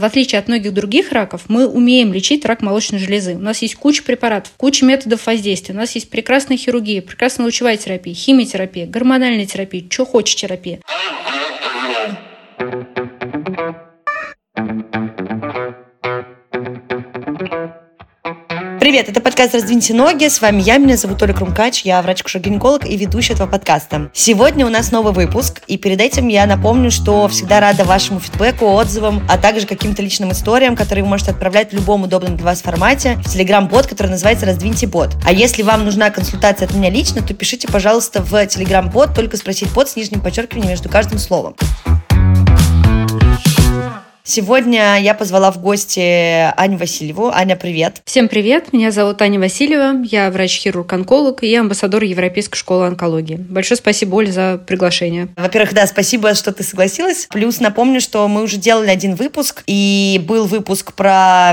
В отличие от многих других раков, мы умеем лечить рак молочной железы. У нас есть куча препаратов, куча методов воздействия. У нас есть прекрасная хирургия, прекрасная лучевая терапия, химиотерапия, гормональная терапия, что хочешь терапия. Привет, это подкаст «Раздвиньте ноги». С вами я, меня зовут Оля Крумкач, я врач-кушер-гинеколог и ведущая этого подкаста. Сегодня у нас новый выпуск, и перед этим я напомню, что всегда рада вашему фидбэку, отзывам, а также каким-то личным историям, которые вы можете отправлять в любом удобном для вас формате в телеграм-бот, который называется «Раздвиньте бот». А если вам нужна консультация от меня лично, то пишите, пожалуйста, в телеграм-бот, только спросить бот с нижним подчеркиванием между каждым словом. Сегодня я позвала в гости Аню Васильеву. Аня, привет. Всем привет. Меня зовут Аня Васильева. Я врач-хирург-онколог и амбассадор Европейской школы онкологии. Большое спасибо, Оль, за приглашение. Во-первых, да, спасибо, что ты согласилась. Плюс напомню, что мы уже делали один выпуск, и был выпуск про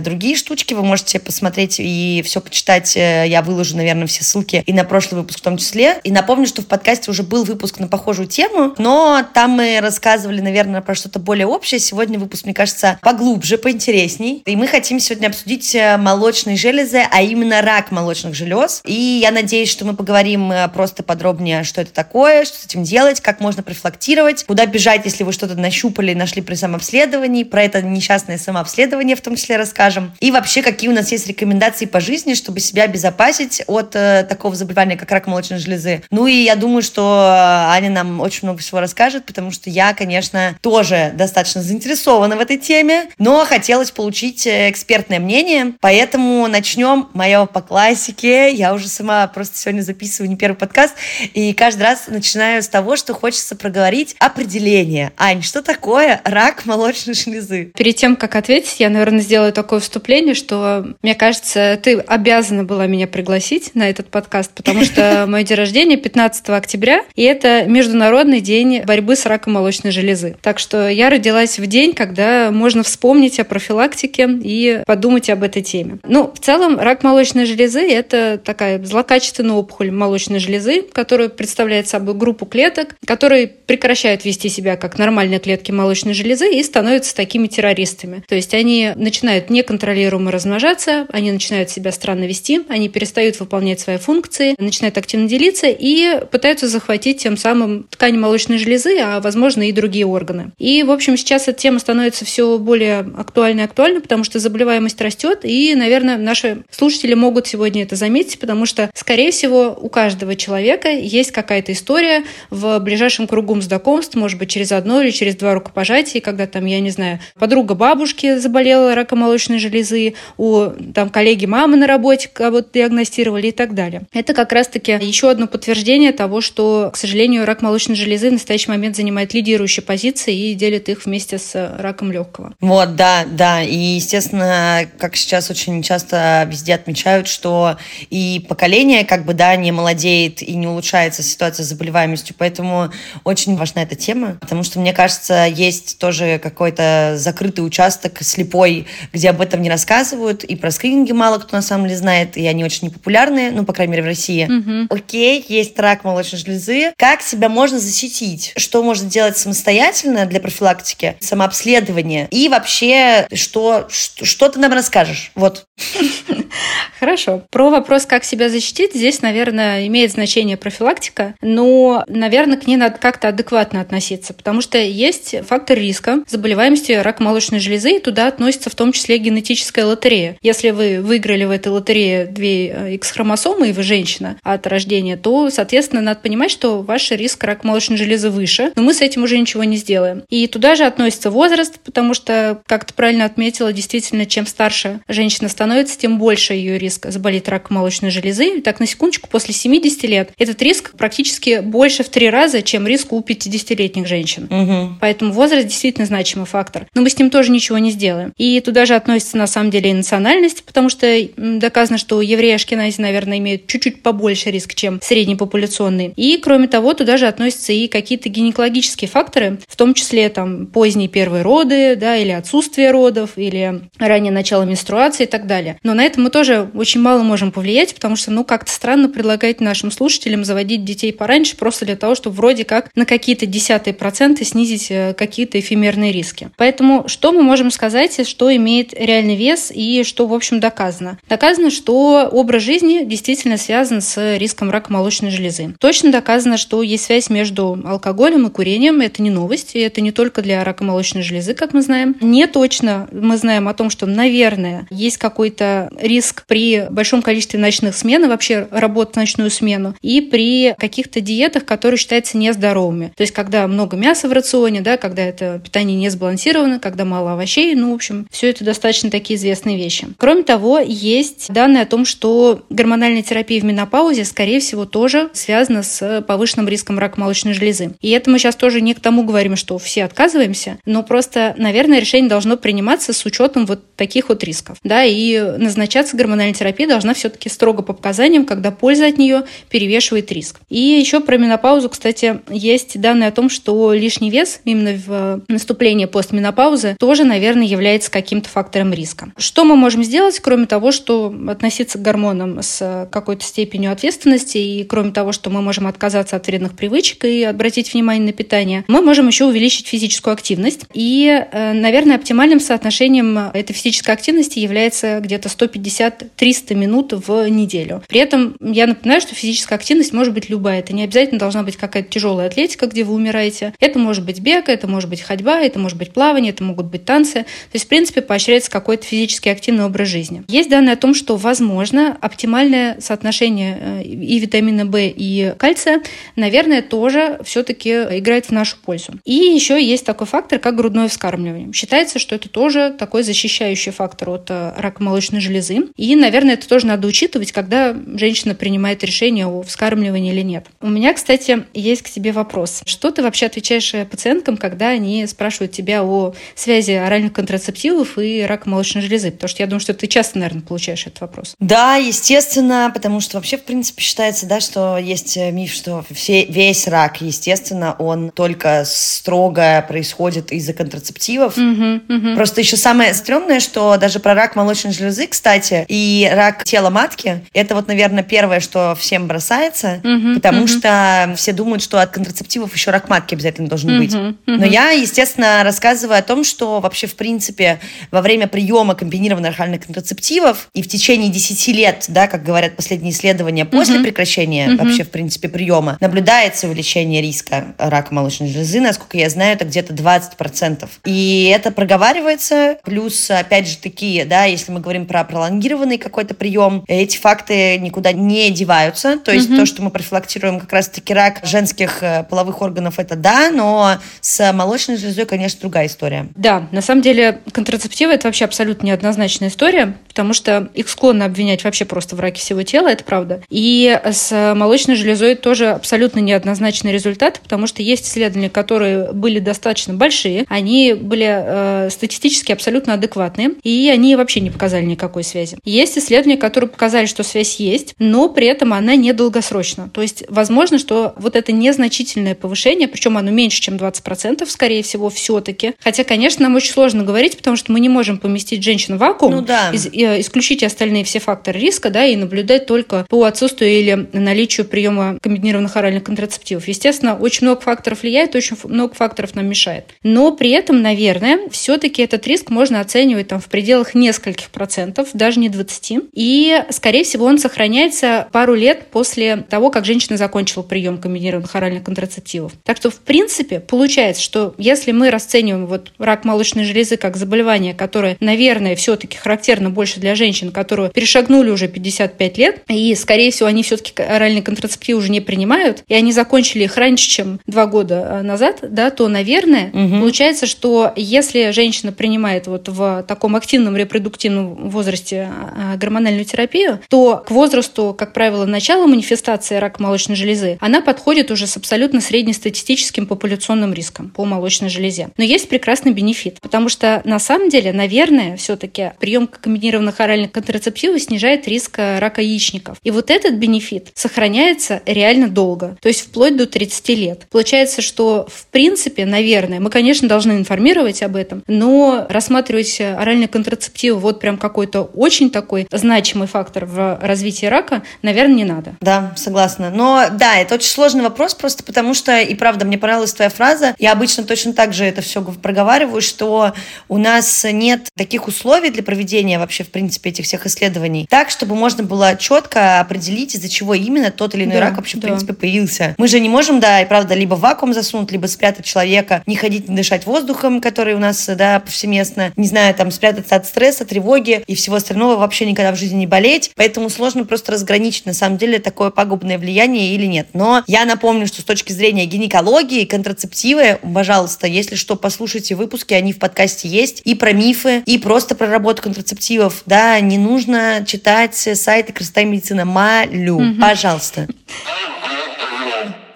другие штучки. Вы можете посмотреть и все почитать. Э, я выложу, наверное, все ссылки и на прошлый выпуск в том числе. И напомню, что в подкасте уже был выпуск на похожую тему, но там мы рассказывали, наверное, про что-то более общее. Сегодня сегодня выпуск, мне кажется, поглубже, поинтересней. И мы хотим сегодня обсудить э, молочные железы, а именно рак молочных желез. И я надеюсь, что мы поговорим э, просто подробнее, что это такое, что с этим делать, как можно профилактировать, куда бежать, если вы что-то нащупали, нашли при самообследовании, про это несчастное самообследование в том числе расскажем. И вообще, какие у нас есть рекомендации по жизни, чтобы себя обезопасить от э, такого заболевания, как рак молочной железы. Ну и я думаю, что э, Аня нам очень много всего расскажет, потому что я, конечно, тоже достаточно заинтересована заинтересована в этой теме, но хотелось получить э, экспертное мнение, поэтому начнем мое по классике. Я уже сама просто сегодня записываю не первый подкаст, и каждый раз начинаю с того, что хочется проговорить определение. Ань, что такое рак молочной железы? Перед тем, как ответить, я, наверное, сделаю такое вступление, что, мне кажется, ты обязана была меня пригласить на этот подкаст, потому что мое день рождения 15 октября, и это Международный день борьбы с раком молочной железы. Так что я родилась в день, когда можно вспомнить о профилактике и подумать об этой теме. Ну, в целом, рак молочной железы – это такая злокачественная опухоль молочной железы, которая представляет собой группу клеток, которые прекращают вести себя как нормальные клетки молочной железы и становятся такими террористами. То есть они начинают неконтролируемо размножаться, они начинают себя странно вести, они перестают выполнять свои функции, начинают активно делиться и пытаются захватить тем самым ткань молочной железы, а возможно и другие органы. И, в общем, сейчас эта тема становится все более актуальной и актуальной, потому что заболеваемость растет, и, наверное, наши слушатели могут сегодня это заметить, потому что, скорее всего, у каждого человека есть какая-то история в ближайшем кругу знакомств, может быть, через одно или через два рукопожатия, когда там, я не знаю, подруга бабушки заболела раком молочной железы, у там коллеги мамы на работе кого-то диагностировали и так далее. Это как раз-таки еще одно подтверждение того, что, к сожалению, рак молочной железы в настоящий момент занимает лидирующие позиции и делит их вместе с раком легкого. Вот, да, да. И, естественно, как сейчас очень часто везде отмечают, что и поколение как бы, да, не молодеет и не улучшается ситуация с заболеваемостью. Поэтому очень важна эта тема, потому что, мне кажется, есть тоже какой-то закрытый участок слепой, где об этом не рассказывают, и про скрининги мало кто на самом деле знает, и они очень непопулярны, ну, по крайней мере, в России. Угу. Окей, есть рак молочной железы. Как себя можно защитить? Что можно делать самостоятельно для профилактики? Самообследование исследования и вообще, что, что, ты нам расскажешь? Вот. Хорошо. Про вопрос, как себя защитить, здесь, наверное, имеет значение профилактика, но, наверное, к ней надо как-то адекватно относиться, потому что есть фактор риска заболеваемости рака молочной железы, и туда относится в том числе генетическая лотерея. Если вы выиграли в этой лотерее две X-хромосомы, и вы женщина от рождения, то, соответственно, надо понимать, что ваш риск рака молочной железы выше, но мы с этим уже ничего не сделаем. И туда же относится возраст, возраст, потому что, как ты правильно отметила, действительно, чем старше женщина становится, тем больше ее риск заболеть раком молочной железы. Так, на секундочку, после 70 лет этот риск практически больше в три раза, чем риск у 50-летних женщин. Угу. Поэтому возраст действительно значимый фактор. Но мы с ним тоже ничего не сделаем. И туда же относится, на самом деле, и национальность, потому что доказано, что евреи Ашкенази, наверное, имеют чуть-чуть побольше риск, чем среднепопуляционные. И, кроме того, туда же относятся и какие-то гинекологические факторы, в том числе там поздний первый роды, да, или отсутствие родов, или раннее начало менструации и так далее. Но на этом мы тоже очень мало можем повлиять, потому что, ну, как-то странно предлагать нашим слушателям заводить детей пораньше просто для того, чтобы вроде как на какие-то десятые проценты снизить э, какие-то эфемерные риски. Поэтому что мы можем сказать, что имеет реальный вес и что, в общем, доказано? Доказано, что образ жизни действительно связан с риском рака молочной железы. Точно доказано, что есть связь между алкоголем и курением. Это не новость, и это не только для рака молочной железы, как мы знаем. Не точно мы знаем о том, что, наверное, есть какой-то риск при большом количестве ночных смен и вообще работ в ночную смену, и при каких-то диетах, которые считаются нездоровыми. То есть, когда много мяса в рационе, да, когда это питание не сбалансировано, когда мало овощей, ну, в общем, все это достаточно такие известные вещи. Кроме того, есть данные о том, что гормональная терапия в менопаузе, скорее всего, тоже связана с повышенным риском рака молочной железы. И это мы сейчас тоже не к тому говорим, что все отказываемся, но просто, наверное, решение должно приниматься с учетом вот таких вот рисков. Да, и назначаться гормональная терапия должна все-таки строго по показаниям, когда польза от нее перевешивает риск. И еще про менопаузу, кстати, есть данные о том, что лишний вес именно в наступлении постменопаузы тоже, наверное, является каким-то фактором риска. Что мы можем сделать, кроме того, что относиться к гормонам с какой-то степенью ответственности и кроме того, что мы можем отказаться от вредных привычек и обратить внимание на питание, мы можем еще увеличить физическую активность. И, э, наверное, оптимальным соотношением этой физической активности является где-то 150-300 минут в неделю. При этом я напоминаю, что физическая активность может быть любая. Это не обязательно должна быть какая-то тяжелая атлетика, где вы умираете. Это может быть бег, это может быть ходьба, это может быть плавание, это могут быть танцы. То есть, в принципе, поощряется какой-то физически активный образ жизни. Есть данные о том, что, возможно, оптимальное соотношение э, и витамина В, и кальция, наверное, тоже все-таки играет в нашу пользу. И еще есть такой фактор, как грудное вскармливание. Считается, что это тоже такой защищающий фактор от э, рака молочной железы. И, наверное, это тоже надо учитывать, когда женщина принимает решение о вскармливании или нет. У меня, кстати, есть к тебе вопрос. Что ты вообще отвечаешь э, пациенткам, когда они спрашивают тебя о связи оральных контрацептивов и рака молочной железы? Потому что я думаю, что ты часто, наверное, получаешь этот вопрос. Да, естественно, потому что вообще, в принципе, считается, да, что есть э, миф, что все, весь рак, естественно, он только строго происходит из-за контрацептивов. Угу, угу. Просто еще самое стрёмное, что даже про рак молочной железы, кстати, и рак тела матки, это вот, наверное, первое, что всем бросается, угу, потому угу. что все думают, что от контрацептивов еще рак матки обязательно должен угу, быть. Угу. Но я, естественно, рассказываю о том, что вообще, в принципе, во время приема комбинированных оральных контрацептивов и в течение 10 лет, да, как говорят последние исследования, после угу. прекращения угу. вообще, в принципе, приема, наблюдается увеличение риска рака молочной железы. Насколько я знаю, это где-то 20%. И это проговаривается. Плюс, опять же, такие, да, если мы говорим про пролонгированный какой-то прием, эти факты никуда не деваются. То есть угу. то, что мы профилактируем как раз-таки рак женских э, половых органов, это да, но с молочной железой, конечно, другая история. Да, на самом деле контрацептивы это вообще абсолютно неоднозначная история, потому что их склонны обвинять вообще просто в раке всего тела, это правда. И с молочной железой тоже абсолютно неоднозначный результат, потому что есть исследования, которые были достаточно большие, они были э, статистически абсолютно адекватные, и они вообще не показали никакой связи. Есть исследования, которые показали, что связь есть, но при этом она недолгосрочна. То есть возможно, что вот это незначительное повышение, причем оно меньше, чем 20%, скорее всего, все-таки. Хотя, конечно, нам очень сложно говорить, потому что мы не можем поместить женщину в вакуум, ну, да. из, э, исключить остальные все факторы риска, да, и наблюдать только по отсутствию или наличию приема комбинированных оральных контрацептивов. Естественно, очень много факторов влияет, очень много факторов нам мешает. Но при этом, наверное, все-таки этот риск можно оценивать там в пределах нескольких процентов, даже не 20. И, скорее всего, он сохраняется пару лет после того, как женщина закончила прием комбинированных оральных контрацептивов. Так что, в принципе, получается, что если мы расцениваем вот рак молочной железы как заболевание, которое, наверное, все-таки характерно больше для женщин, которые перешагнули уже 55 лет, и, скорее всего, они все-таки оральные контрацептивы уже не принимают, и они закончили их раньше, чем два года э, назад, да, то, наверное, угу. получается, что если женщина принимает вот в таком активном репродуктивном возрасте а, а, гормональную терапию, то к возрасту, как правило, начала манифестации рака молочной железы, она подходит уже с абсолютно среднестатистическим популяционным риском по молочной железе. Но есть прекрасный бенефит, потому что на самом деле, наверное, все-таки прием комбинированных оральных контрацептивов снижает риск рака яичников. И вот этот бенефит сохраняется реально долго, то есть вплоть до 30 лет. Получается, что в принципе, наверное, мы, конечно, должны информировать об этом, но рассматривать оральные контрацептивы вот прям какой-то очень очень такой значимый фактор в развитии рака, наверное, не надо. Да, согласна. Но да, это очень сложный вопрос, просто потому что, и правда, мне понравилась твоя фраза, я обычно точно так же это все проговариваю, что у нас нет таких условий для проведения вообще, в принципе, этих всех исследований, так, чтобы можно было четко определить, из-за чего именно тот или иной да, рак вообще, да. в принципе, появился. Мы же не можем, да, и правда, либо в вакуум засунуть, либо спрятать человека, не ходить, не дышать воздухом, который у нас, да, повсеместно, не знаю, там, спрятаться от стресса, тревоги и всего остального, вообще никогда в жизни не болеть. Поэтому сложно просто разграничить, на самом деле, такое пагубное влияние или нет. Но я напомню, что с точки зрения гинекологии, контрацептивы, пожалуйста, если что, послушайте выпуски, они в подкасте есть, и про мифы, и просто про работу контрацептивов. Да, не нужно читать сайты красота и медицина. Молю, угу. пожалуйста.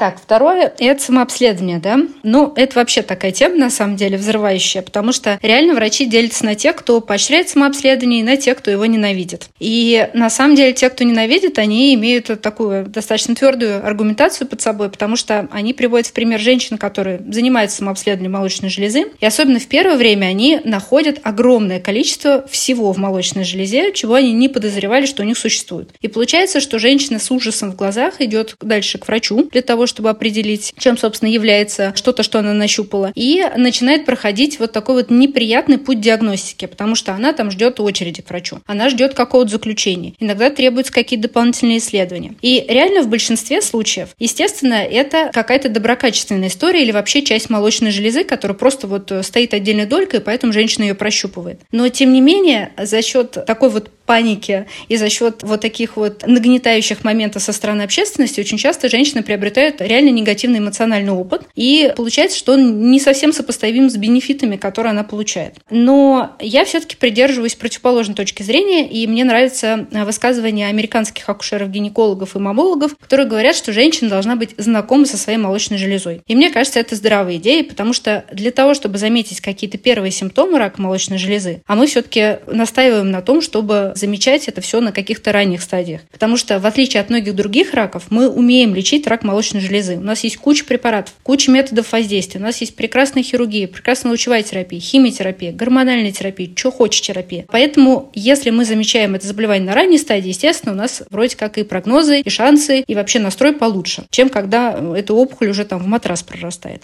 Так, второе – это самообследование, да? Ну, это вообще такая тема, на самом деле, взрывающая, потому что реально врачи делятся на тех, кто поощряет самообследование, и на тех, кто его ненавидит. И на самом деле те, кто ненавидит, они имеют такую достаточно твердую аргументацию под собой, потому что они приводят в пример женщин, которые занимаются самообследованием молочной железы, и особенно в первое время они находят огромное количество всего в молочной железе, чего они не подозревали, что у них существует. И получается, что женщина с ужасом в глазах идет дальше к врачу для того, чтобы определить, чем, собственно, является что-то, что она нащупала. И начинает проходить вот такой вот неприятный путь диагностики, потому что она там ждет очереди к врачу. Она ждет какого-то заключения. Иногда требуются какие-то дополнительные исследования. И реально в большинстве случаев, естественно, это какая-то доброкачественная история или вообще часть молочной железы, которая просто вот стоит отдельной долькой, поэтому женщина ее прощупывает. Но, тем не менее, за счет такой вот паники и за счет вот таких вот нагнетающих моментов со стороны общественности очень часто женщины приобретают реально негативный эмоциональный опыт, и получается, что он не совсем сопоставим с бенефитами, которые она получает. Но я все-таки придерживаюсь противоположной точки зрения, и мне нравится высказывание американских акушеров-гинекологов и мамологов, которые говорят, что женщина должна быть знакома со своей молочной железой. И мне кажется, это здравая идея, потому что для того, чтобы заметить какие-то первые симптомы рака молочной железы, а мы все-таки настаиваем на том, чтобы замечать это все на каких-то ранних стадиях. Потому что, в отличие от многих других раков, мы умеем лечить рак молочной железы. У нас есть куча препаратов, куча методов воздействия. У нас есть прекрасная хирургия, прекрасная лучевая терапия, химиотерапия, гормональная терапия, что хочешь терапия. Поэтому, если мы замечаем это заболевание на ранней стадии, естественно, у нас вроде как и прогнозы, и шансы, и вообще настрой получше, чем когда эта опухоль уже там в матрас прорастает.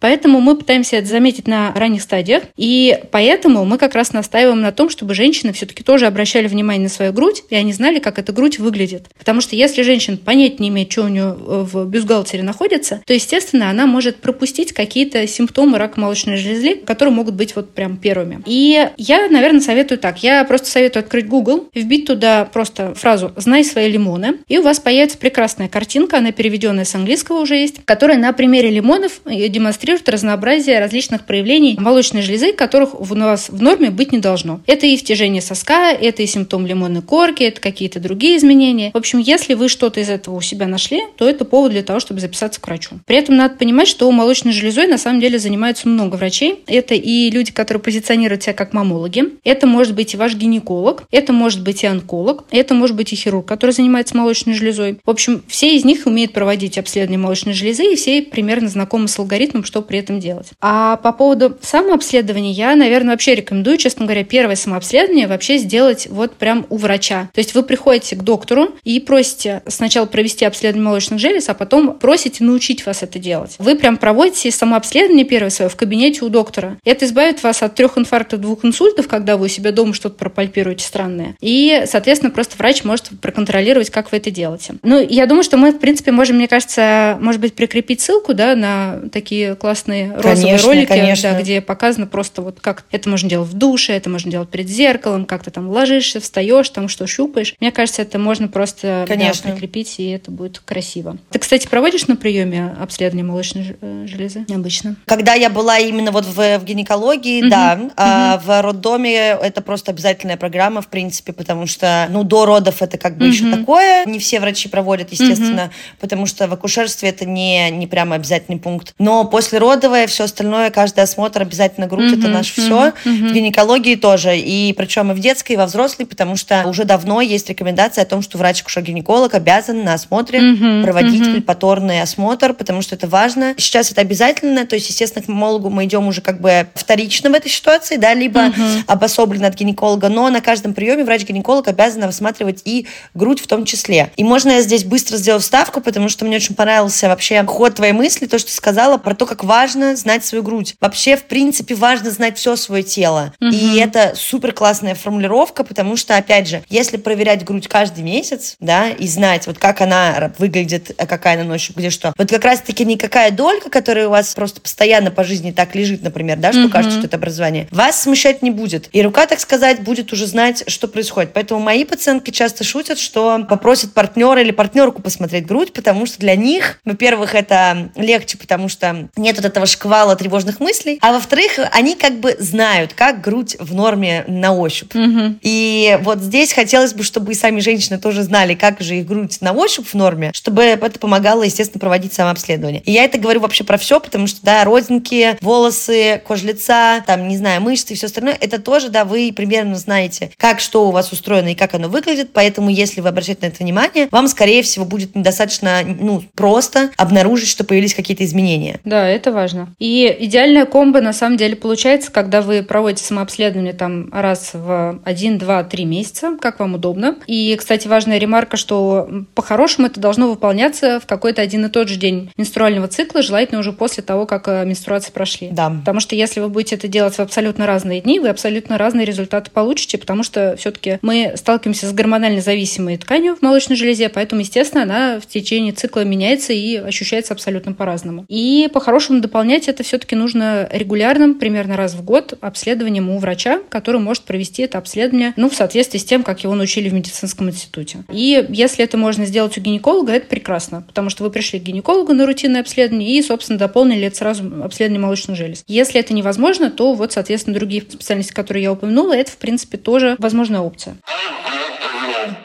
Поэтому мы пытаемся это заметить на ранних стадиях, и поэтому мы как раз настаиваем на том, чтобы женщины все-таки тоже обращали внимание на свою грудь, и они знали, как эта грудь выглядит. Потому что если женщина понять не имеет, что у нее э, в бюстгальтере находится, то, естественно, она может пропустить какие-то симптомы рака молочной железы, которые могут быть вот прям первыми. И я, наверное, советую так. Я просто советую открыть Google, вбить туда просто фразу «знай свои лимоны», и у вас появится прекрасная картинка, она переведенная с английского уже есть, которая на примере лимонов э, демонстрирует разнообразие различных проявлений молочной железы, которых у нас в норме быть не должно. Это и втяжение соска, это и симптом лимонной корки, это какие-то другие изменения. В общем, если вы что-то из этого у себя нашли, то это повод для того, чтобы записаться к врачу. При этом надо понимать, что молочной железой на самом деле занимаются много врачей. Это и люди, которые позиционируют себя как мамологи. Это может быть и ваш гинеколог, это может быть и онколог, это может быть и хирург, который занимается молочной железой. В общем, все из них умеют проводить обследование молочной железы, и все примерно знакомы с алгоритмом, что при этом делать. А по поводу самообследования я, наверное, вообще рекомендую, честно говоря, первое самообследование вообще сделать вот прям у врача. То есть вы приходите к доктору и просите сначала провести обследование молочных желез, а потом просите научить вас это делать. Вы прям проводите самообследование первое свое в кабинете у доктора. Это избавит вас от трех инфарктов, двух инсультов, когда вы у себя дома что-то пропальпируете странное. И, соответственно, просто врач может проконтролировать, как вы это делаете. Ну, я думаю, что мы, в принципе, можем, мне кажется, может быть, прикрепить ссылку, да, на такие классные розовые конечно, ролики, конечно. Да, где показано просто вот как это можно делать в душе, это можно делать перед зеркалом, как ты там ложишься, встаешь, там что щупаешь. Мне кажется, это можно просто Конечно. Да, прикрепить, и это будет красиво. Ты, кстати, проводишь на приеме обследование молочной э, железы обычно? Когда я была именно вот в, в гинекологии, угу. да. Угу. А в роддоме это просто обязательная программа, в принципе, потому что, ну, до родов это как бы угу. еще такое. Не все врачи проводят, естественно, угу. потому что в акушерстве это не, не прямо обязательный пункт. Но после родовое все остальное, каждый осмотр обязательно грудь, угу. это наше угу. все. Угу. В гинекологии тоже. И причем и в детской, и во взрослой классный, потому что уже давно есть рекомендация о том, что врач-акушер-гинеколог обязан на осмотре угу, проводить угу. пальпаторный осмотр, потому что это важно. Сейчас это обязательно, то есть, естественно, к мамологу мы идем уже как бы вторично в этой ситуации, да, либо угу. обособленно от гинеколога, но на каждом приеме врач-гинеколог обязан рассматривать и грудь в том числе. И можно я здесь быстро сделаю вставку, потому что мне очень понравился вообще ход твоей мысли, то, что ты сказала про то, как важно знать свою грудь. Вообще, в принципе, важно знать все свое тело. Угу. И это супер классная формулировка, потому что, опять же, если проверять грудь каждый месяц, да, и знать, вот как она выглядит, а какая она ночью, где что, вот как раз-таки никакая долька, которая у вас просто постоянно по жизни так лежит, например, да, что угу. кажется, что это образование, вас смущать не будет. И рука, так сказать, будет уже знать, что происходит. Поэтому мои пациентки часто шутят, что попросят партнера или партнерку посмотреть грудь, потому что для них, во-первых, это легче, потому что нет вот этого шквала тревожных мыслей, а во-вторых, они как бы знают, как грудь в норме на ощупь. Угу. И вот здесь хотелось бы, чтобы и сами женщины тоже знали, как же их грудь на ощупь в норме, чтобы это помогало, естественно, проводить самообследование. И я это говорю вообще про все, потому что, да, родинки, волосы, кожа лица, там, не знаю, мышцы и все остальное, это тоже, да, вы примерно знаете, как что у вас устроено и как оно выглядит, поэтому если вы обращаете на это внимание, вам, скорее всего, будет недостаточно, ну, просто обнаружить, что появились какие-то изменения. Да, это важно. И идеальная комбо, на самом деле, получается, когда вы проводите самообследование там раз в 1, 2, 3 месяца, как вам удобно. И, кстати, важная ремарка, что по-хорошему это должно выполняться в какой-то один и тот же день менструального цикла, желательно уже после того, как э, менструации прошли. Да. Потому что если вы будете это делать в абсолютно разные дни, вы абсолютно разные результаты получите, потому что все-таки мы сталкиваемся с гормонально зависимой тканью в молочной железе, поэтому, естественно, она в течение цикла меняется и ощущается абсолютно по-разному. И по-хорошему дополнять это все-таки нужно регулярным, примерно раз в год, обследованием у врача, который может провести это обследование, ну, в соответствии с тем, как его научили в медицинском институте. И если это можно сделать у гинеколога, это прекрасно, потому что вы пришли к гинекологу на рутинное обследование и, собственно, дополнили это сразу обследование молочных желез. Если это невозможно, то вот, соответственно, другие специальности, которые я упомянула, это, в принципе, тоже возможная опция.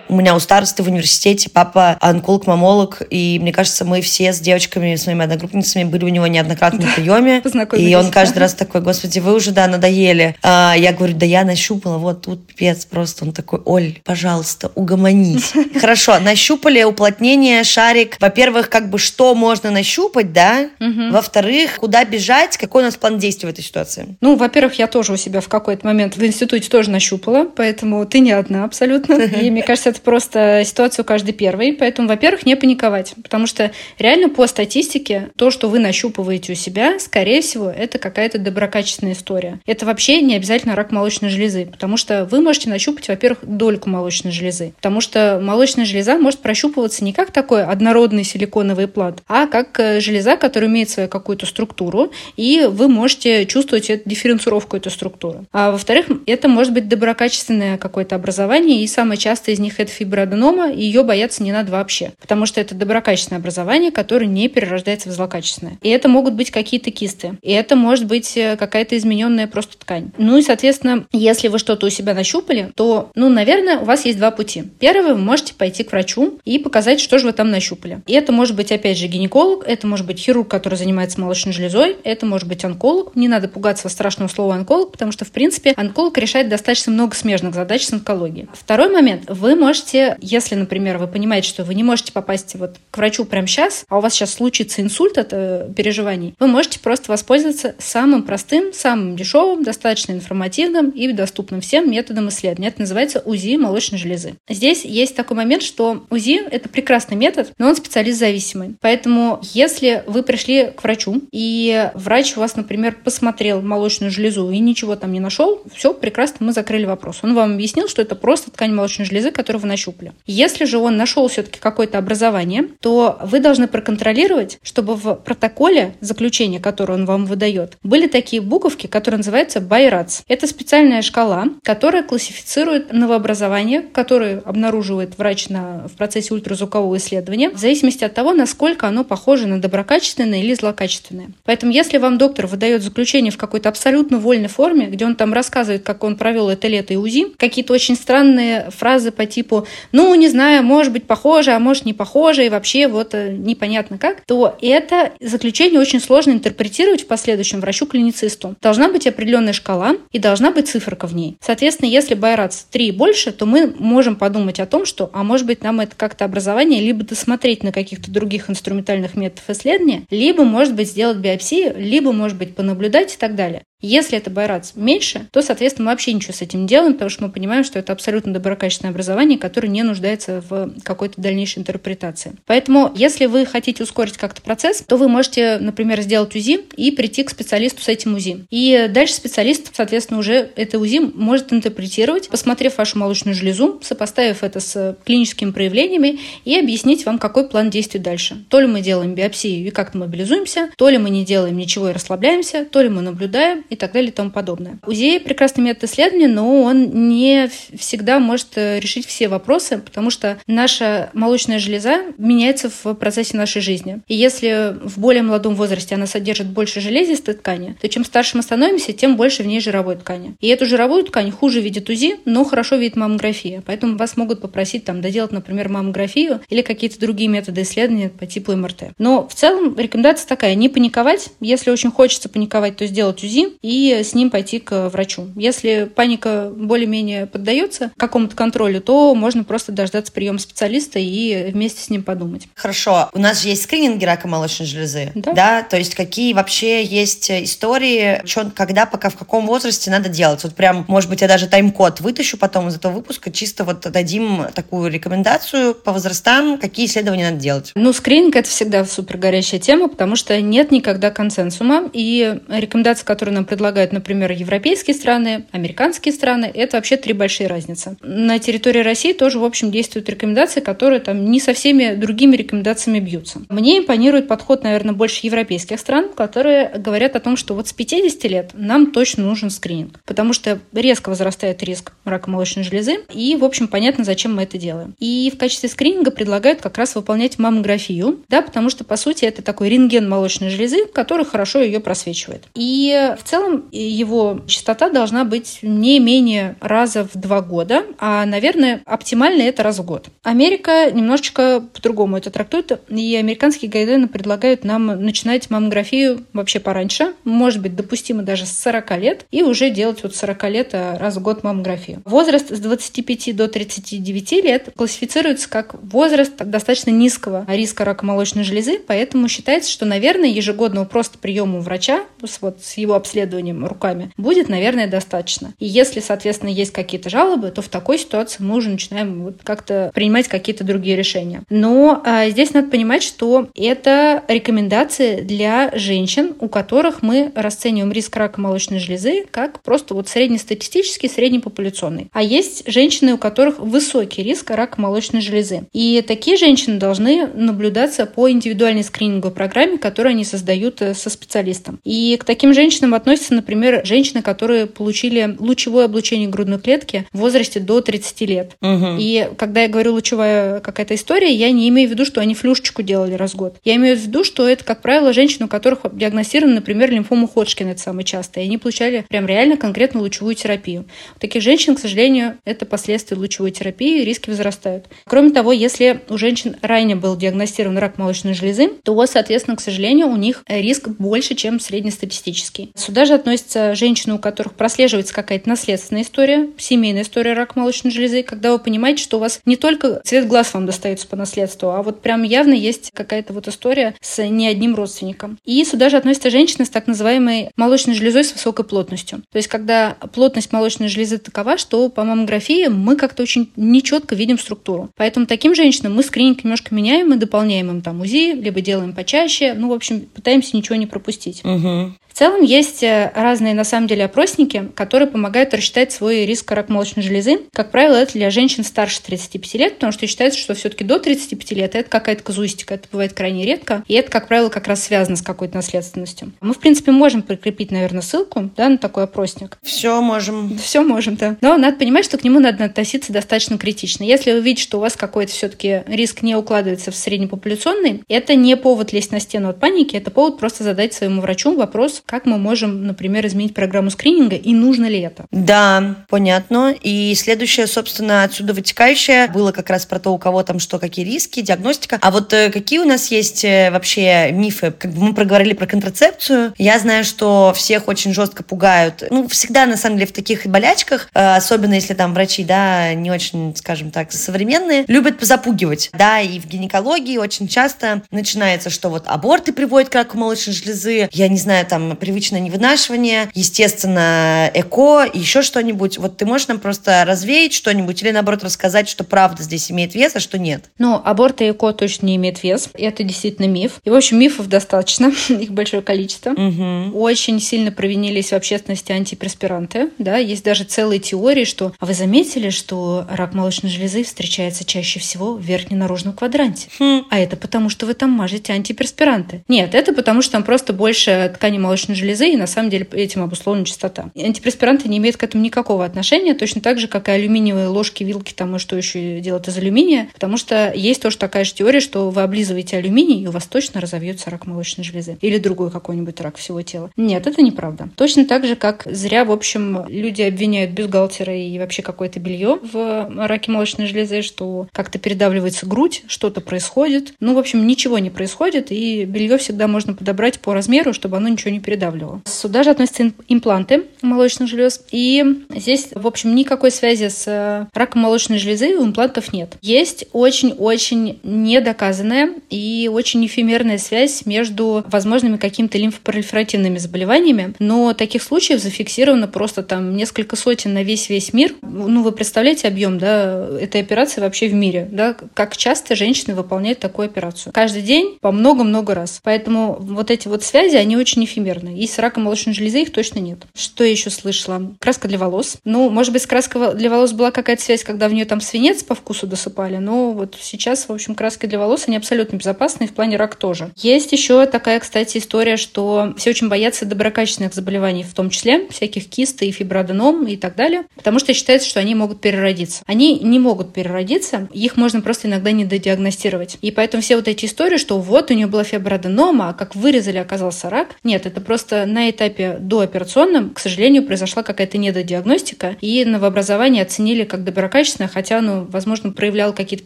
У меня у старосты в университете папа онколог-мамолог, и мне кажется, мы все с девочками, с моими одногруппницами были у него неоднократно на приеме. И он каждый раз такой, господи, вы уже, да, надоели. А, я говорю, да я нащупала, вот тут пипец просто. Он такой, Оль, пожалуйста, угомонись. Хорошо, нащупали уплотнение, шарик. Во-первых, как бы что можно нащупать, да? Во-вторых, куда бежать, какой у нас план действий в этой ситуации? Ну, во-первых, я тоже у себя в какой-то момент в институте тоже нащупала, поэтому ты не одна абсолютно. И мне кажется, это просто ситуация у каждой первой. Поэтому, во-первых, не паниковать. Потому что реально по статистике то, что вы нащупываете у себя, скорее всего, это какая-то доброкачественная история. Это вообще не обязательно рак молочной железы. Потому что вы можете нащупать, во-первых, дольку молочной железы. Потому что молочная железа может прощупываться не как такой однородный силиконовый плат, а как э, железа, которая имеет свою какую-то структуру, и вы можете чувствовать эту дифференцировку этой структуры. А во-вторых, это может быть доброкачественное какое-то образование, и самое часто из них это фиброаденома, и ее бояться не надо вообще, потому что это доброкачественное образование, которое не перерождается в злокачественное. И это могут быть какие-то кисты, и это может быть э, какая-то измененная просто ткань. Ну и, соответственно, если вы что-то у себя нащупали, то, ну, наверное, у вас есть два пути. Первый, вы можете пойти к врачу и показать, что же вы там нащупали. И это может быть, опять же, гинеколог, это может быть хирург, который занимается молочной железой, это может быть онколог. Не надо пугаться страшного слова онколог, потому что, в принципе, онколог решает достаточно много смежных задач с онкологией. Второй момент. Вы можете, если, например, вы понимаете, что вы не можете попасть вот к врачу прямо сейчас, а у вас сейчас случится инсульт от э, переживаний, вы можете просто воспользоваться самым простым, самым дешевым, достаточно информативным и доступным всем методом исследования. Это называется УЗИ молочной железы. Здесь есть такой момент, что УЗИ – это прекрасный метод, но он специалист зависимый. Поэтому, если вы пришли к врачу, и врач у вас, например, посмотрел молочную железу и ничего там не нашел, все, прекрасно, мы закрыли вопрос. Он вам объяснил, что это просто ткань молочной железы, которую вы нащупали. Если же он нашел все-таки какое-то образование, то вы должны проконтролировать, чтобы в протоколе заключения, которое он вам выдает, были такие буковки, которые называются байрац. Это специальная шкала, которая классифицирует новообразование, которое обнаруживает врач на, в процессе ультразвукового исследования, в зависимости от того, насколько оно похоже на доброкачественное или злокачественное. Поэтому, если вам доктор выдает заключение в какой-то абсолютно вольной форме, где он там рассказывает, как он провел это лето и УЗИ, какие-то очень странные фразы по типу ну, не знаю, может быть похоже, а может не похоже, и вообще вот э, непонятно как, то это заключение очень сложно интерпретировать в последующем врачу-клиницисту. Должна быть определенная шкала и должна быть циферка в ней. Соответственно, если Байрац 3 и больше, то мы можем подумать о том, что, а может быть, нам это как-то образование либо досмотреть на каких-то других инструментальных методов исследования, либо, может быть, сделать биопсию, либо, может быть, понаблюдать и так далее. Если это байрац меньше, то, соответственно, мы вообще ничего с этим делаем, потому что мы понимаем, что это абсолютно доброкачественное образование, которое не нуждается в какой-то дальнейшей интерпретации. Поэтому, если вы хотите ускорить как-то процесс, то вы можете, например, сделать УЗИ и прийти к специалисту с этим УЗИ. И дальше специалист, соответственно, уже это УЗИ может интерпретировать, посмотрев вашу молочную железу, сопоставив это с клиническими проявлениями и объяснить вам, какой план действий дальше. То ли мы делаем биопсию и как-то мобилизуемся, то ли мы не делаем ничего и расслабляемся, то ли мы наблюдаем, и так далее и тому подобное. УЗИ – прекрасный метод исследования, но он не всегда может э, решить все вопросы, потому что наша молочная железа меняется в процессе нашей жизни. И если в более молодом возрасте она содержит больше железистой ткани, то чем старше мы становимся, тем больше в ней жировой ткани. И эту жировую ткань хуже видит УЗИ, но хорошо видит маммография. Поэтому вас могут попросить там доделать, например, маммографию или какие-то другие методы исследования по типу МРТ. Но в целом рекомендация такая, не паниковать. Если очень хочется паниковать, то сделать УЗИ и с ним пойти к врачу. Если паника более-менее поддается какому-то контролю, то можно просто дождаться приема специалиста и вместе с ним подумать. Хорошо. У нас же есть скрининги рака молочной железы. Да. да? То есть какие вообще есть истории, что, когда, пока, в каком возрасте надо делать. Вот прям, может быть, я даже тайм-код вытащу потом из этого выпуска, чисто вот дадим такую рекомендацию по возрастам, какие исследования надо делать. Ну, скрининг – это всегда супер горячая тема, потому что нет никогда консенсума, и рекомендации, которые нам предлагают, например, европейские страны, американские страны, это вообще три большие разницы. На территории России тоже, в общем, действуют рекомендации, которые там не со всеми другими рекомендациями бьются. Мне импонирует подход, наверное, больше европейских стран, которые говорят о том, что вот с 50 лет нам точно нужен скрининг, потому что резко возрастает риск рака молочной железы, и, в общем, понятно, зачем мы это делаем. И в качестве скрининга предлагают как раз выполнять маммографию, да, потому что, по сути, это такой рентген молочной железы, который хорошо ее просвечивает. И в целом его частота должна быть не менее раза в два года, а, наверное, оптимально это раз в год. Америка немножечко по-другому это трактует, и американские гайдлайны предлагают нам начинать маммографию вообще пораньше, может быть, допустимо даже с 40 лет, и уже делать вот 40 лет а, раз в год маммографию. Возраст с 25 до 39 лет классифицируется как возраст достаточно низкого риска рака молочной железы, поэтому считается, что, наверное, ежегодного просто приема у врача с, вот, с его обследованием руками будет, наверное, достаточно. И если, соответственно, есть какие-то жалобы, то в такой ситуации мы уже начинаем вот как-то принимать какие-то другие решения. Но а, здесь надо понимать, что это рекомендации для женщин, у которых мы расцениваем риск рака молочной железы как просто вот среднестатистический, среднепопуляционный. А есть женщины, у которых высокий риск рака молочной железы. И такие женщины должны наблюдаться по индивидуальной скрининговой программе, которую они создают э, со специалистом. И к таким женщинам относятся, например, женщины, которые получили лучевое облучение грудной клетки в возрасте до 30 лет. Угу. И когда я говорю лучевая какая-то история, я не имею в виду, что они флюшечку делали раз в год. Я имею в виду, что это, как правило, женщины, у которых диагностированы, например, лимфому Ходжкина, это самое частое, и они получали прям реально конкретно лучевую терапию. У таких женщин, к сожалению, это последствия лучевой терапии, риски возрастают. Кроме того, если у женщин ранее был диагностирован рак молочной железы, то, соответственно, к сожалению, у них риск больше, чем среднестатистический. Сюда же относятся женщины, у которых прослеживается какая-то наследственная история, семейная история рака молочной железы, когда вы понимаете, что у вас не только цвет глаз вам достается по наследству, а вот прям явно есть какая-то вот история с не одним родственником. И сюда же относятся женщины с так называемой молочной железой с высокой плотностью. То есть, когда плотность молочной железы такова, что по маммографии мы как-то очень нечетко видим структуру. Поэтому таким женщинам мы скрининг немножко меняем и дополняем им там УЗИ, либо делаем почаще. Ну, в общем, пытаемся ничего не пропустить. Угу. В целом есть разные, на самом деле, опросники, которые помогают рассчитать свой риск рака молочной железы. Как правило, это для женщин старше 35 лет, потому что считается, что все-таки до 35 лет это какая-то казуистика, это бывает крайне редко, и это, как правило, как раз связано с какой-то наследственностью. Мы, в принципе, можем прикрепить, наверное, ссылку да, на такой опросник. Все можем. Все можем, да. Но надо понимать, что к нему надо относиться достаточно критично. Если вы видите, что у вас какой-то все-таки риск не укладывается в среднепопуляционный, это не повод лезть на стену от паники, это повод просто задать своему врачу вопрос, как мы можем, например, изменить программу скрининга и нужно ли это. Да, понятно. И следующее, собственно, отсюда вытекающее было как раз про то, у кого там что, какие риски, диагностика. А вот э, какие у нас есть э, вообще мифы? Как бы мы проговорили про контрацепцию. Я знаю, что всех очень жестко пугают. Ну, всегда, на самом деле, в таких болячках, э, особенно если там врачи, да, не очень, скажем так, современные, любят запугивать. Да, и в гинекологии очень часто начинается, что вот аборты приводят к раку молочной железы, я не знаю, там, привычное невынашивание, естественно, эко, еще что-нибудь. Вот ты можешь нам просто развеять что-нибудь или, наоборот, рассказать, что правда здесь имеет вес, а что нет? Ну, аборт и эко точно не имеет вес. Это действительно миф. И, в общем, мифов достаточно, их большое количество. Угу. Очень сильно провинились в общественности антиперспиранты. Да, есть даже целые теории, что... А вы заметили, что рак молочной железы встречается чаще всего в верхненаружном квадранте? Хм. А это потому, что вы там мажете антиперспиранты. Нет, это потому, что там просто больше ткани молочной железы, и на самом деле этим обусловлена частота. И антиперспиранты не имеют к этому никакого отношения, точно так же, как и алюминиевые ложки, вилки, там, и что еще делают из алюминия, потому что есть тоже такая же теория, что вы облизываете алюминий, и у вас точно разовьется рак молочной железы. Или другой какой-нибудь рак всего тела. Нет, это неправда. Точно так же, как зря, в общем, люди обвиняют бюстгальтера и вообще какое-то белье в раке молочной железы, что как-то передавливается грудь, что-то происходит. Ну, в общем, ничего не происходит, и белье всегда можно подобрать по размеру, чтобы оно ничего не передавливало. Сюда же относятся импланты молочных желез, и здесь, в общем, никакой связи с раком молочной железы у имплантов нет. Есть очень-очень недоказанная и очень эфемерная связь между возможными какими-то лимфопролиферативными заболеваниями, но таких случаев зафиксировано просто там несколько сотен на весь-весь мир. Ну, вы представляете объем, да, этой операции вообще в мире, да, как часто женщины выполняют такую операцию. Каждый день по много-много раз. Поэтому вот эти вот связи, они очень эфемерны. И с раком молочной железы их точно нет. Что я еще слышала? Краска для волос. Ну, может быть, с краской для волос была какая-то связь, когда в нее там свинец по вкусу досыпали, но вот сейчас, в общем, краски для волос, они абсолютно безопасны, и в плане рак тоже. Есть еще такая, кстати, история, что все очень боятся доброкачественных заболеваний, в том числе всяких кист и фиброденом и так далее, потому что считается, что они могут переродиться. Они не могут переродиться, их можно просто иногда не додиагностировать. И поэтому все вот эти истории, что вот у нее была фиброденома, а как вырезали, оказался рак, нет, это просто на этапе дооперационном, к сожалению, произошла какая-то недодиагностика, и новообразование оценили как доброкачественное, хотя оно, возможно, проявляло какие-то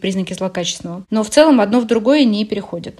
признаки злокачественного. Но в целом одно в другое не переходит.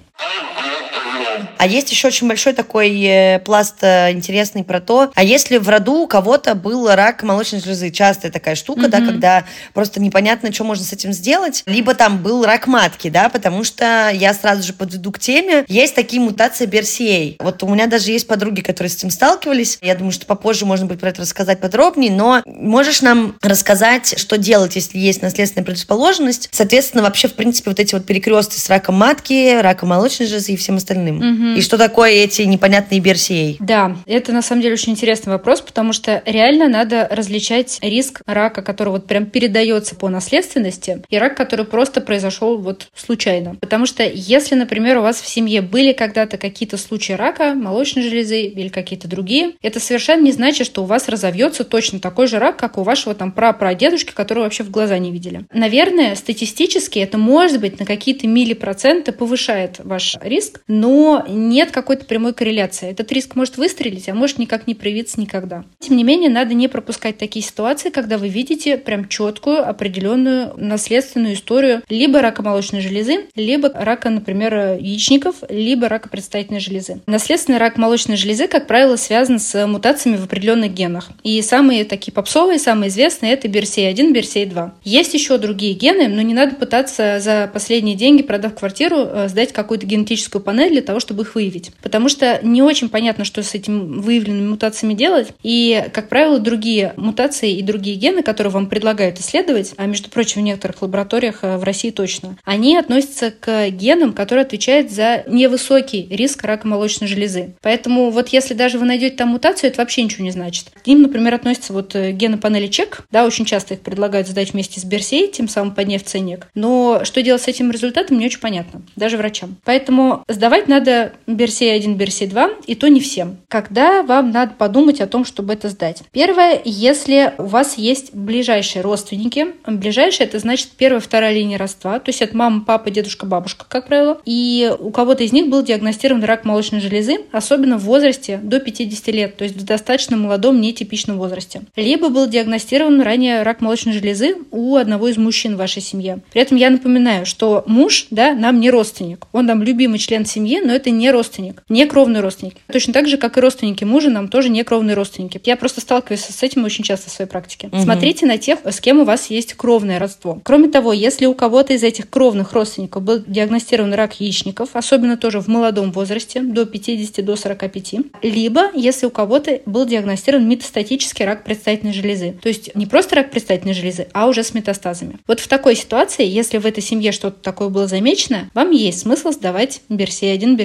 А есть еще очень большой такой э, пласт э, интересный про то, а если в роду у кого-то был рак молочной железы, частая такая штука, mm-hmm. да, когда просто непонятно, что можно с этим сделать, либо там был рак матки, да, потому что я сразу же подведу к теме, есть такие мутации BRCA. Вот у меня даже есть подруги, которые с этим сталкивались, я думаю, что попозже можно будет про это рассказать подробнее, но можешь нам рассказать, что делать, если есть наследственная предрасположенность, соответственно, вообще, в принципе, вот эти вот перекрестки с раком матки, раком молочной железы и всем остальным. Угу. И что такое эти непонятные BRCA? Да, это на самом деле очень интересный вопрос, потому что реально надо различать риск рака, который вот прям передается по наследственности, и рак, который просто произошел вот случайно. Потому что если, например, у вас в семье были когда-то какие-то случаи рака, молочной железы или какие-то другие, это совершенно не значит, что у вас разовьется точно такой же рак, как у вашего там прапрадедушки, которого вообще в глаза не видели. Наверное, статистически это может быть на какие-то миллипроценты повышает ваш риск, но нет какой-то прямой корреляции. Этот риск может выстрелить, а может никак не проявиться никогда. Тем не менее, надо не пропускать такие ситуации, когда вы видите прям четкую, определенную наследственную историю либо рака молочной железы, либо рака, например, яичников, либо рака предстательной железы. Наследственный рак молочной железы, как правило, связан с мутациями в определенных генах. И самые такие попсовые, самые известные это BRCA1, BRCA2. Есть еще другие гены, но не надо пытаться за последние деньги, продав квартиру, э, сдать какую-то генетическую панель для того, чтобы их выявить. Потому что не очень понятно, что с этими выявленными мутациями делать. И, как правило, другие мутации и другие гены, которые вам предлагают исследовать, а, между прочим, в некоторых лабораториях э, в России точно, они относятся к генам, которые отвечают за невысокий риск рака молочной железы. Поэтому вот если даже вы найдете там мутацию, это вообще ничего не значит. К ним, например, относятся вот э, гены панели чек, да, очень часто их предлагают сдать вместе с Берсей, тем самым подняв ценник. Но что делать с этим результатом, не очень понятно, даже врачам. Поэтому сдавать надо это BRCA1, BRCA2, и то не всем. Когда вам надо подумать о том, чтобы это сдать? Первое, если у вас есть ближайшие родственники, ближайшие это значит первая, вторая линия родства, то есть это мама, папа, дедушка, бабушка, как правило, и у кого-то из них был диагностирован рак молочной железы, особенно в возрасте до 50 лет, то есть в достаточно молодом, нетипичном возрасте. Либо был диагностирован ранее рак молочной железы у одного из мужчин в вашей семье. При этом я напоминаю, что муж, да, нам не родственник. Он нам любимый член семьи, но это не родственник, не кровный родственник. Точно так же, как и родственники мужа, нам тоже не кровные родственники. Я просто сталкиваюсь с этим очень часто в своей практике. Угу. Смотрите на тех, с кем у вас есть кровное родство. Кроме того, если у кого-то из этих кровных родственников был диагностирован рак яичников, особенно тоже в молодом возрасте, до 50 до 45, либо если у кого-то был диагностирован метастатический рак предстательной железы, то есть не просто рак предстательной железы, а уже с метастазами. Вот в такой ситуации, если в этой семье что-то такое было замечено, вам есть смысл сдавать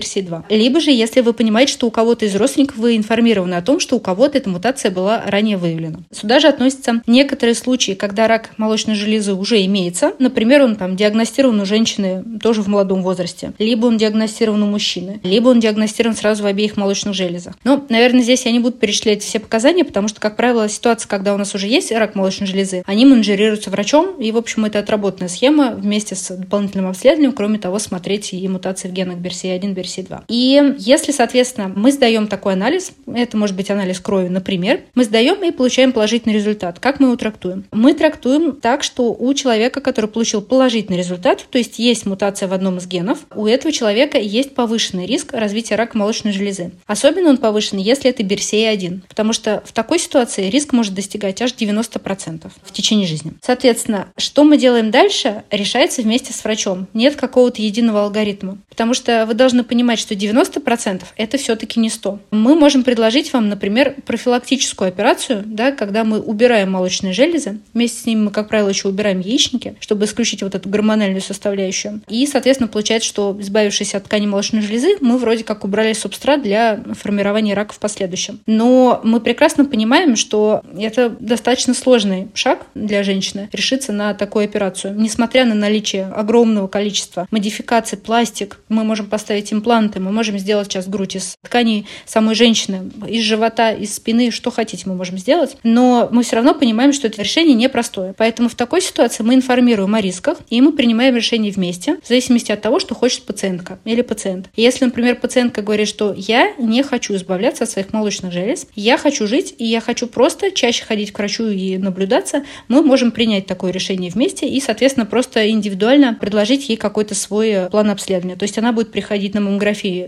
BRCA1, BRCA2. Либо же, если вы понимаете, что у кого-то из родственников вы информированы о том, что у кого-то эта мутация была ранее выявлена. Сюда же относятся некоторые случаи, когда рак молочной железы уже имеется. Например, он там диагностирован у женщины тоже в молодом возрасте. Либо он диагностирован у мужчины. Либо он диагностирован сразу в обеих молочных железах. Но, наверное, здесь я не буду перечислять все показания, потому что, как правило, ситуация, когда у нас уже есть рак молочной железы, они менеджерируются врачом, и, в общем, это отработанная схема вместе с дополнительным обследованием, кроме того, смотреть и мутации в генах BRCA1, BRCA2. И если, соответственно, мы сдаем такой анализ, это может быть анализ крови, например, мы сдаем и получаем положительный результат. Как мы его трактуем? Мы трактуем так, что у человека, который получил положительный результат, то есть есть мутация в одном из генов, у этого человека есть повышенный риск развития рака молочной железы. Особенно он повышен, если это BRCA1, потому что в такой ситуации риск может достигать аж 90% в течение жизни. Соответственно, что мы делаем дальше, решается вместе с врачом. Нет какого-то единого алгоритма. Потому что вы должны понимать, что 90% это все-таки не 100. Мы можем предложить вам, например, профилактическую операцию, да, когда мы убираем молочные железы. Вместе с ними мы, как правило, еще убираем яичники, чтобы исключить вот эту гормональную составляющую. И, соответственно, получается, что избавившись от ткани молочной железы, мы вроде как убрали субстрат для формирования рака в последующем. Но мы прекрасно понимаем, что это достаточно сложный шаг для женщины решиться на такую операцию. Несмотря на наличие огромного количества модификаций, пластик, мы можем поставить импланты, мы можем сделать сейчас грудь из тканей самой женщины, из живота, из спины, что хотите мы можем сделать. Но мы все равно понимаем, что это решение непростое. Поэтому в такой ситуации мы информируем о рисках, и мы принимаем решение вместе, в зависимости от того, что хочет пациентка или пациент. Если, например, пациентка говорит, что я не хочу избавляться от своих молочных желез, я хочу жить, и я хочу просто чаще ходить к врачу и наблюдаться, мы можем принять такое решение вместе и, соответственно, просто индивидуально предложить ей какой-то свой план обследования. То есть она будет приходить на маммографию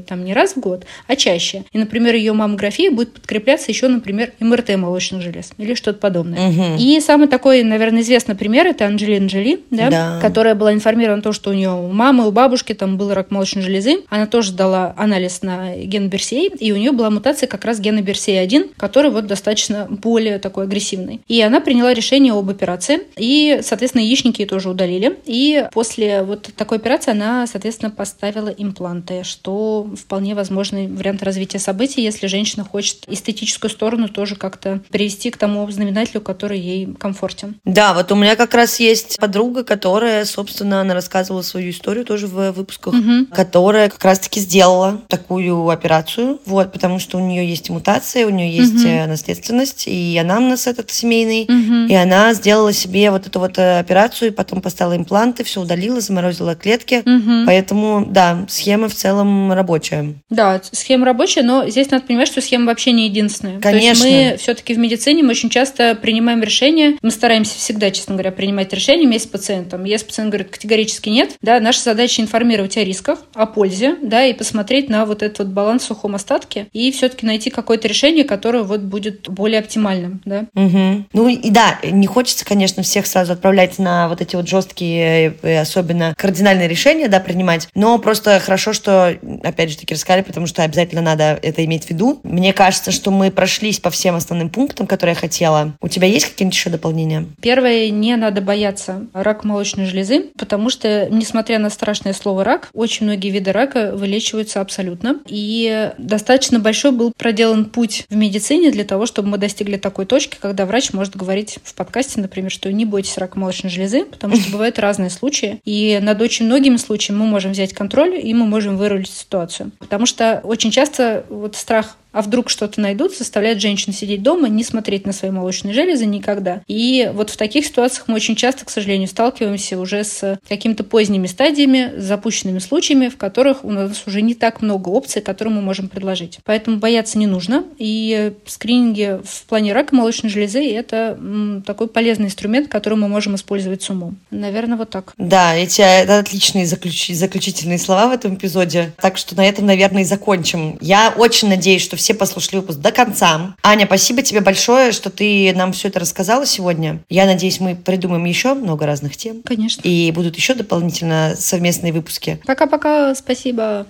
там не раз в год, а чаще. И, например, ее маммография будет подкрепляться еще, например, МРТ молочных желез или что-то подобное. Угу. И самый такой, наверное, известный пример это Анджелина Джоли, да, Да. которая была информирована о том, что у нее у мамы, у бабушки там был рак молочной железы. Она тоже дала анализ на ген BRCA, и у нее была мутация как раз гена BRCA1, который вот достаточно более такой агрессивный. И она приняла решение об операции, и, соответственно, яичники тоже удалили. И после вот такой операции она, соответственно, поставила импланты, что вполне возможный вариант развития событий, если женщина хочет эстетическую сторону тоже как-то привести к тому знаменателю, который ей комфортен. Да, вот у меня как раз есть подруга, которая, собственно, она рассказывала свою историю тоже в выпусках, Мгм. которая как раз-таки сделала такую операцию, вот, потому что у нее есть мутация, у нее есть э, наследственность, и анамнез этот семейный, Мгм. и она сделала себе вот эту вот э, операцию, и потом поставила импланты, все удалила, заморозила клетки. Мгм. Поэтому, да, схема в целом рабочая. Да, схема рабочая, но здесь надо понимать, что схема вообще не единственная. Конечно. То есть мы все-таки в медицине мы очень часто принимаем решения, мы стараемся всегда, честно говоря, принимать решения вместе с пациентом. Если пациент говорит категорически нет, да, наша задача информировать о рисках, о пользе, да, и посмотреть на вот этот вот баланс в сухом остатке и все-таки найти какое-то решение, которое вот будет более оптимальным, да. Мгм. Ну и да, не хочется, конечно, всех сразу отправлять на вот эти вот жесткие, э, особенно кардинальные решения, да, принимать. Но просто хорошо, что, опять же таки, рассказали, потому что обязательно надо это иметь в виду. Мне кажется, что мы прошлись по всем основным пунктам, которые я хотела. У тебя есть какие-нибудь еще дополнения? Первое, не надо бояться рака молочной железы, потому что, несмотря на страшное слово рак, очень многие виды рака вылечиваются абсолютно. И достаточно большой был проделан путь в медицине для того, чтобы мы достигли такой точки, когда врач может говорить в подкасте, например, что не бойтесь рака молочной железы, потому что бывают разные случаи. И над очень многими случаями мы можем взять контроль, и мы можем вырулить ситуацию. Потому что очень часто вот страх а вдруг что-то найдут, заставляет женщин сидеть дома, не смотреть на свои молочные железы никогда. И вот в таких ситуациях мы очень часто, к сожалению, сталкиваемся уже с какими-то поздними стадиями, с запущенными случаями, в которых у нас уже не так много опций, которые мы можем предложить. Поэтому бояться не нужно. И скрининги в плане рака молочной железы – это такой полезный инструмент, который мы можем использовать с умом. Наверное, вот так. Да, эти это отличные заключ... заключительные слова в этом эпизоде. Так что на этом, наверное, и закончим. Я очень надеюсь, что все послушали выпуск до конца. Аня, спасибо тебе большое, что ты нам все это рассказала сегодня. Я надеюсь, мы придумаем еще много разных тем. Конечно. И будут еще дополнительно совместные выпуски. Пока-пока, спасибо.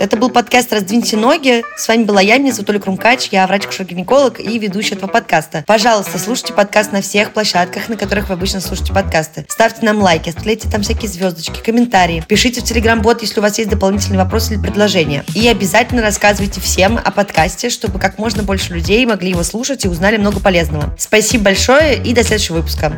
Это был подкаст «Раздвиньте ноги». С вами была я, меня зовут Оля Крумкач, я врач-гинеколог и ведущая этого подкаста. Пожалуйста, слушайте подкаст на всех площадках, на которых вы обычно слушаете подкасты. Ставьте нам лайки, оставляйте там всякие звездочки, комментарии. Пишите в Телеграм-бот, если у вас есть дополнительные вопросы или предложения. И обязательно рассказывайте всем о подкасте, чтобы как можно больше людей могли его слушать и узнали много полезного. Спасибо большое и до следующего выпуска.